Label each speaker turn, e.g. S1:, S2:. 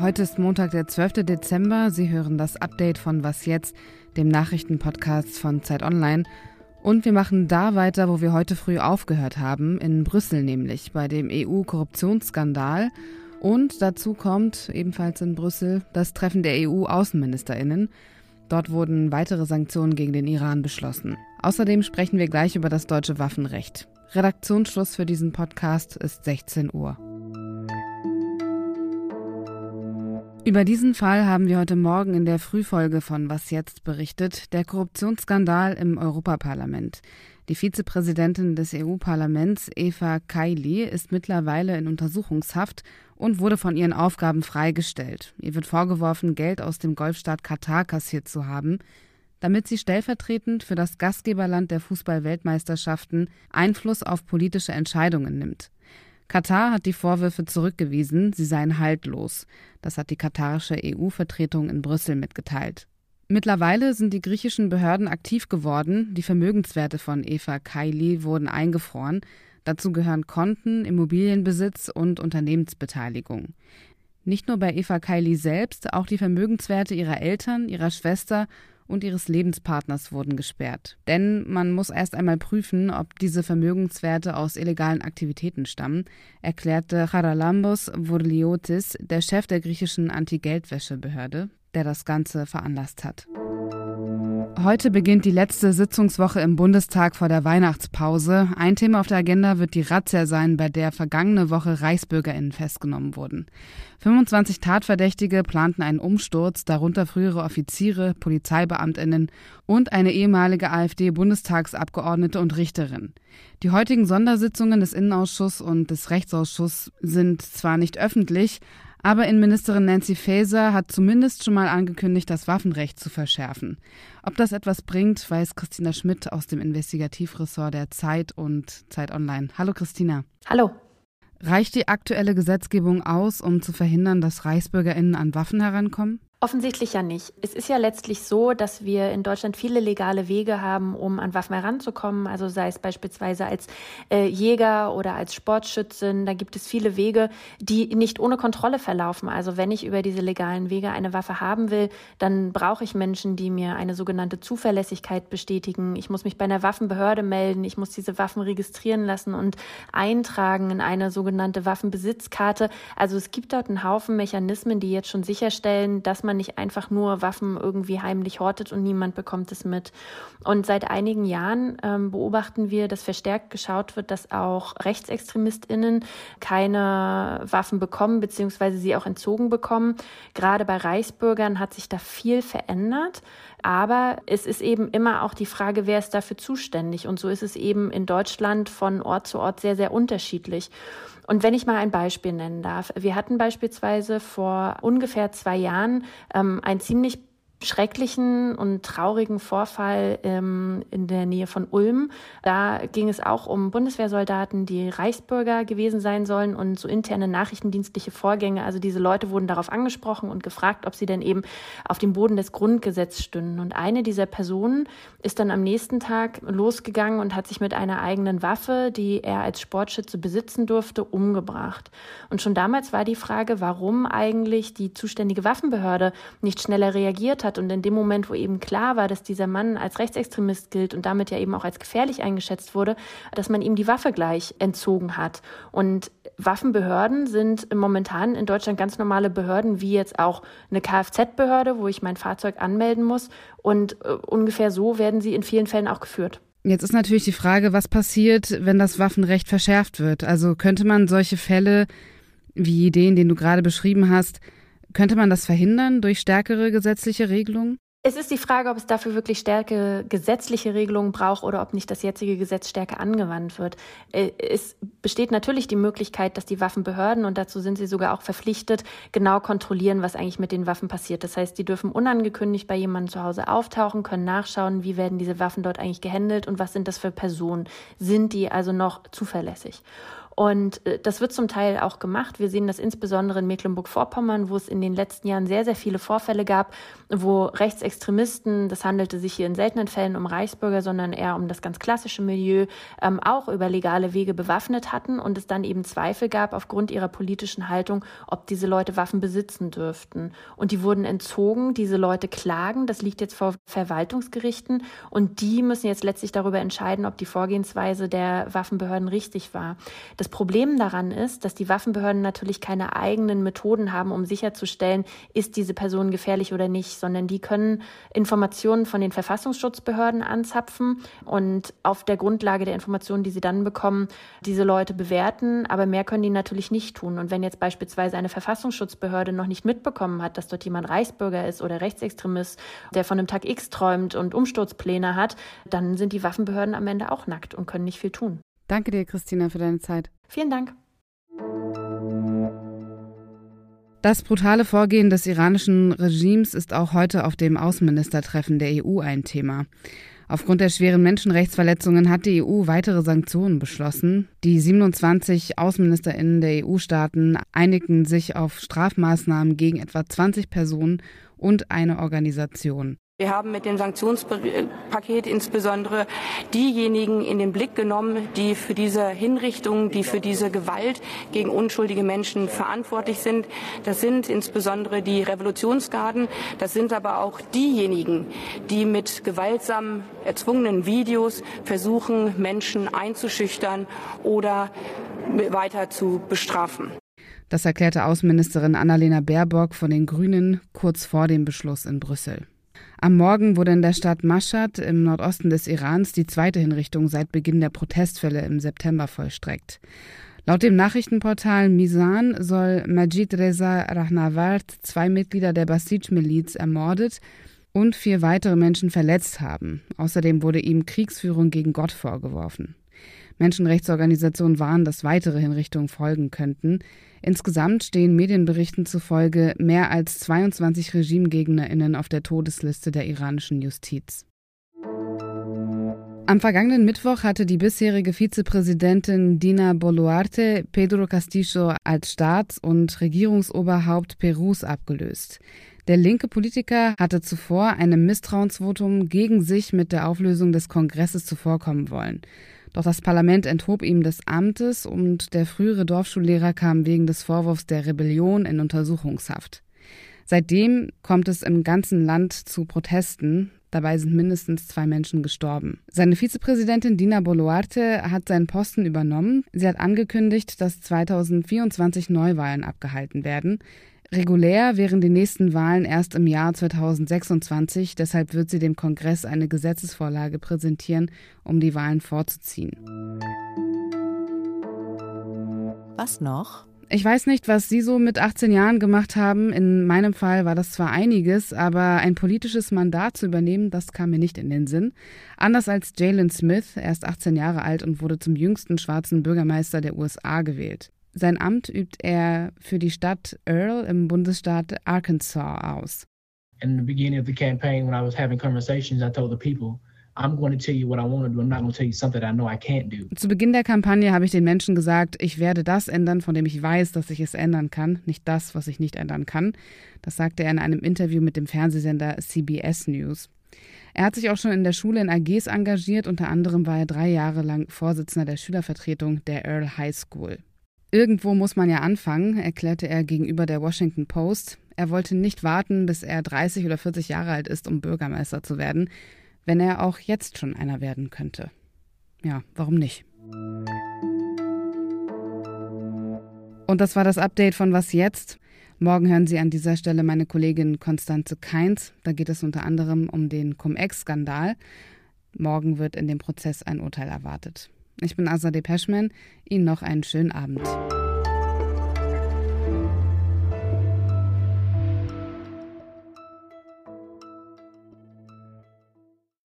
S1: Heute ist Montag, der 12. Dezember. Sie hören das Update von Was jetzt, dem Nachrichtenpodcast von Zeit Online. Und wir machen da weiter, wo wir heute früh aufgehört haben, in Brüssel nämlich, bei dem EU-Korruptionsskandal. Und dazu kommt ebenfalls in Brüssel das Treffen der EU-Außenministerinnen. Dort wurden weitere Sanktionen gegen den Iran beschlossen. Außerdem sprechen wir gleich über das deutsche Waffenrecht. Redaktionsschluss für diesen Podcast ist 16 Uhr. Über diesen Fall haben wir heute Morgen in der Frühfolge von Was jetzt berichtet, der Korruptionsskandal im Europaparlament. Die Vizepräsidentin des EU-Parlaments, Eva Kaili, ist mittlerweile in Untersuchungshaft und wurde von ihren Aufgaben freigestellt. Ihr wird vorgeworfen, Geld aus dem Golfstaat Katar kassiert zu haben, damit sie stellvertretend für das Gastgeberland der Fußball-Weltmeisterschaften Einfluss auf politische Entscheidungen nimmt. Katar hat die Vorwürfe zurückgewiesen, sie seien haltlos. Das hat die katarische EU-Vertretung in Brüssel mitgeteilt. Mittlerweile sind die griechischen Behörden aktiv geworden. Die Vermögenswerte von Eva Kaili wurden eingefroren. Dazu gehören Konten, Immobilienbesitz und Unternehmensbeteiligung. Nicht nur bei Eva Kaili selbst, auch die Vermögenswerte ihrer Eltern, ihrer Schwester und ihres Lebenspartners wurden gesperrt. Denn man muss erst einmal prüfen, ob diese Vermögenswerte aus illegalen Aktivitäten stammen, erklärte Charalambos Vourliotis, der Chef der griechischen Anti-Geldwäsche-Behörde, der das Ganze veranlasst hat. Heute beginnt die letzte Sitzungswoche im Bundestag vor der Weihnachtspause. Ein Thema auf der Agenda wird die Razzia sein, bei der vergangene Woche ReichsbürgerInnen festgenommen wurden. 25 Tatverdächtige planten einen Umsturz, darunter frühere Offiziere, PolizeibeamtInnen und eine ehemalige AfD-Bundestagsabgeordnete und Richterin. Die heutigen Sondersitzungen des Innenausschusses und des Rechtsausschusses sind zwar nicht öffentlich, aber Innenministerin Nancy Faeser hat zumindest schon mal angekündigt, das Waffenrecht zu verschärfen. Ob das etwas bringt, weiß Christina Schmidt aus dem Investigativressort der Zeit und Zeit Online. Hallo Christina.
S2: Hallo.
S1: Reicht die aktuelle Gesetzgebung aus, um zu verhindern, dass Reichsbürgerinnen an Waffen herankommen?
S2: Offensichtlich ja nicht. Es ist ja letztlich so, dass wir in Deutschland viele legale Wege haben, um an Waffen heranzukommen. Also sei es beispielsweise als äh, Jäger oder als Sportschützin. Da gibt es viele Wege, die nicht ohne Kontrolle verlaufen. Also wenn ich über diese legalen Wege eine Waffe haben will, dann brauche ich Menschen, die mir eine sogenannte Zuverlässigkeit bestätigen. Ich muss mich bei einer Waffenbehörde melden. Ich muss diese Waffen registrieren lassen und eintragen in eine sogenannte Waffenbesitzkarte. Also es gibt dort einen Haufen Mechanismen, die jetzt schon sicherstellen, dass man nicht einfach nur Waffen irgendwie heimlich hortet und niemand bekommt es mit. Und seit einigen Jahren ähm, beobachten wir, dass verstärkt geschaut wird, dass auch RechtsextremistInnen keine Waffen bekommen, beziehungsweise sie auch entzogen bekommen. Gerade bei Reichsbürgern hat sich da viel verändert. Aber es ist eben immer auch die Frage, wer ist dafür zuständig? Und so ist es eben in Deutschland von Ort zu Ort sehr, sehr unterschiedlich. Und wenn ich mal ein Beispiel nennen darf. Wir hatten beispielsweise vor ungefähr zwei Jahren ähm, ein ziemlich schrecklichen und traurigen Vorfall ähm, in der Nähe von Ulm. Da ging es auch um Bundeswehrsoldaten, die Reichsbürger gewesen sein sollen und so interne nachrichtendienstliche Vorgänge. Also diese Leute wurden darauf angesprochen und gefragt, ob sie denn eben auf dem Boden des Grundgesetzes stünden. Und eine dieser Personen ist dann am nächsten Tag losgegangen und hat sich mit einer eigenen Waffe, die er als Sportschütze besitzen durfte, umgebracht. Und schon damals war die Frage, warum eigentlich die zuständige Waffenbehörde nicht schneller reagiert hat hat. Und in dem Moment, wo eben klar war, dass dieser Mann als Rechtsextremist gilt und damit ja eben auch als gefährlich eingeschätzt wurde, dass man ihm die Waffe gleich entzogen hat. Und Waffenbehörden sind momentan in Deutschland ganz normale Behörden, wie jetzt auch eine Kfz-Behörde, wo ich mein Fahrzeug anmelden muss. Und äh, ungefähr so werden sie in vielen Fällen auch geführt.
S1: Jetzt ist natürlich die Frage, was passiert, wenn das Waffenrecht verschärft wird? Also könnte man solche Fälle wie den, den du gerade beschrieben hast, könnte man das verhindern durch stärkere gesetzliche Regelungen?
S2: Es ist die Frage, ob es dafür wirklich stärkere gesetzliche Regelungen braucht oder ob nicht das jetzige Gesetz stärker angewandt wird. Äh, es besteht natürlich die Möglichkeit, dass die Waffenbehörden, und dazu sind sie sogar auch verpflichtet, genau kontrollieren, was eigentlich mit den Waffen passiert. Das heißt, die dürfen unangekündigt bei jemandem zu Hause auftauchen, können nachschauen, wie werden diese Waffen dort eigentlich gehandelt und was sind das für Personen. Sind die also noch zuverlässig? Und äh, das wird zum Teil auch gemacht. Wir sehen das insbesondere in Mecklenburg-Vorpommern, wo es in den letzten Jahren sehr, sehr viele Vorfälle gab, wo Rechtsextremisten, das handelte sich hier in seltenen Fällen um Reichsbürger, sondern eher um das ganz klassische Milieu, ähm, auch über legale Wege bewaffnet hatten und es dann eben Zweifel gab aufgrund ihrer politischen Haltung, ob diese Leute Waffen besitzen dürften. Und die wurden entzogen. Diese Leute klagen. Das liegt jetzt vor Verwaltungsgerichten und die müssen jetzt letztlich darüber entscheiden, ob die Vorgehensweise der Waffenbehörden richtig war. Das Problem daran ist, dass die Waffenbehörden natürlich keine eigenen Methoden haben, um sicherzustellen, ist diese Person gefährlich oder nicht, sondern die können Informationen von den Verfassungsschutzbehörden anzapfen und auf der Grundlage der Informationen, die sie dann bekommen, diese Leute bewerten. Aber mehr können die natürlich nicht tun. Und wenn jetzt beispielsweise eine Verfassungsschutzbehörde noch nicht mitbekommen hat, dass dort jemand Reichsbürger ist oder Rechtsextremist, der von einem Tag X träumt und Umsturzpläne hat, dann sind die Waffenbehörden am Ende auch nackt und können nicht viel tun.
S1: Danke dir, Christina, für deine Zeit.
S2: Vielen Dank.
S1: Das brutale Vorgehen des iranischen Regimes ist auch heute auf dem Außenministertreffen der EU ein Thema. Aufgrund der schweren Menschenrechtsverletzungen hat die EU weitere Sanktionen beschlossen. Die 27 Außenministerinnen der EU-Staaten einigten sich auf Strafmaßnahmen gegen etwa 20 Personen und eine Organisation.
S3: Wir haben mit dem Sanktionspaket insbesondere diejenigen in den Blick genommen, die für diese Hinrichtung, die für diese Gewalt gegen unschuldige Menschen verantwortlich sind. Das sind insbesondere die Revolutionsgarden. Das sind aber auch diejenigen, die mit gewaltsam erzwungenen Videos versuchen, Menschen einzuschüchtern oder weiter zu bestrafen.
S1: Das erklärte Außenministerin Annalena Baerbock von den Grünen kurz vor dem Beschluss in Brüssel. Am Morgen wurde in der Stadt Mashhad im Nordosten des Irans die zweite Hinrichtung seit Beginn der Protestfälle im September vollstreckt. Laut dem Nachrichtenportal Misan soll Majid Reza Rahnavard zwei Mitglieder der Basij-Miliz ermordet und vier weitere Menschen verletzt haben. Außerdem wurde ihm Kriegsführung gegen Gott vorgeworfen. Menschenrechtsorganisationen warnen, dass weitere Hinrichtungen folgen könnten. Insgesamt stehen Medienberichten zufolge mehr als 22 Regimegegnerinnen auf der Todesliste der iranischen Justiz. Am vergangenen Mittwoch hatte die bisherige Vizepräsidentin Dina Boluarte Pedro Castillo als Staats- und Regierungsoberhaupt Perus abgelöst. Der linke Politiker hatte zuvor einem Misstrauensvotum gegen sich mit der Auflösung des Kongresses zuvorkommen wollen. Doch das Parlament enthob ihm des Amtes und der frühere Dorfschullehrer kam wegen des Vorwurfs der Rebellion in Untersuchungshaft. Seitdem kommt es im ganzen Land zu Protesten. Dabei sind mindestens zwei Menschen gestorben. Seine Vizepräsidentin Dina Boluarte hat seinen Posten übernommen. Sie hat angekündigt, dass 2024 Neuwahlen abgehalten werden. Regulär wären die nächsten Wahlen erst im Jahr 2026, deshalb wird sie dem Kongress eine Gesetzesvorlage präsentieren, um die Wahlen vorzuziehen.
S4: Was noch?
S1: Ich weiß nicht, was Sie so mit 18 Jahren gemacht haben. In meinem Fall war das zwar einiges, aber ein politisches Mandat zu übernehmen, das kam mir nicht in den Sinn. Anders als Jalen Smith, er ist 18 Jahre alt und wurde zum jüngsten schwarzen Bürgermeister der USA gewählt. Sein Amt übt er für die Stadt Earl im Bundesstaat Arkansas aus. In the beginning of the campaign, when I was having conversations, I told the people, zu Beginn der Kampagne habe ich den Menschen gesagt, ich werde das ändern, von dem ich weiß, dass ich es ändern kann, nicht das, was ich nicht ändern kann. Das sagte er in einem Interview mit dem Fernsehsender CBS News. Er hat sich auch schon in der Schule in AGs engagiert, unter anderem war er drei Jahre lang Vorsitzender der Schülervertretung der Earl High School. Irgendwo muss man ja anfangen, erklärte er gegenüber der Washington Post. Er wollte nicht warten, bis er 30 oder 40 Jahre alt ist, um Bürgermeister zu werden, wenn er auch jetzt schon einer werden könnte. Ja, warum nicht? Und das war das Update von Was jetzt? Morgen hören Sie an dieser Stelle meine Kollegin Konstanze Keins. Da geht es unter anderem um den Cum-Ex-Skandal. Morgen wird in dem Prozess ein Urteil erwartet. Ich bin Azadeh Peschman. Ihnen noch einen schönen Abend.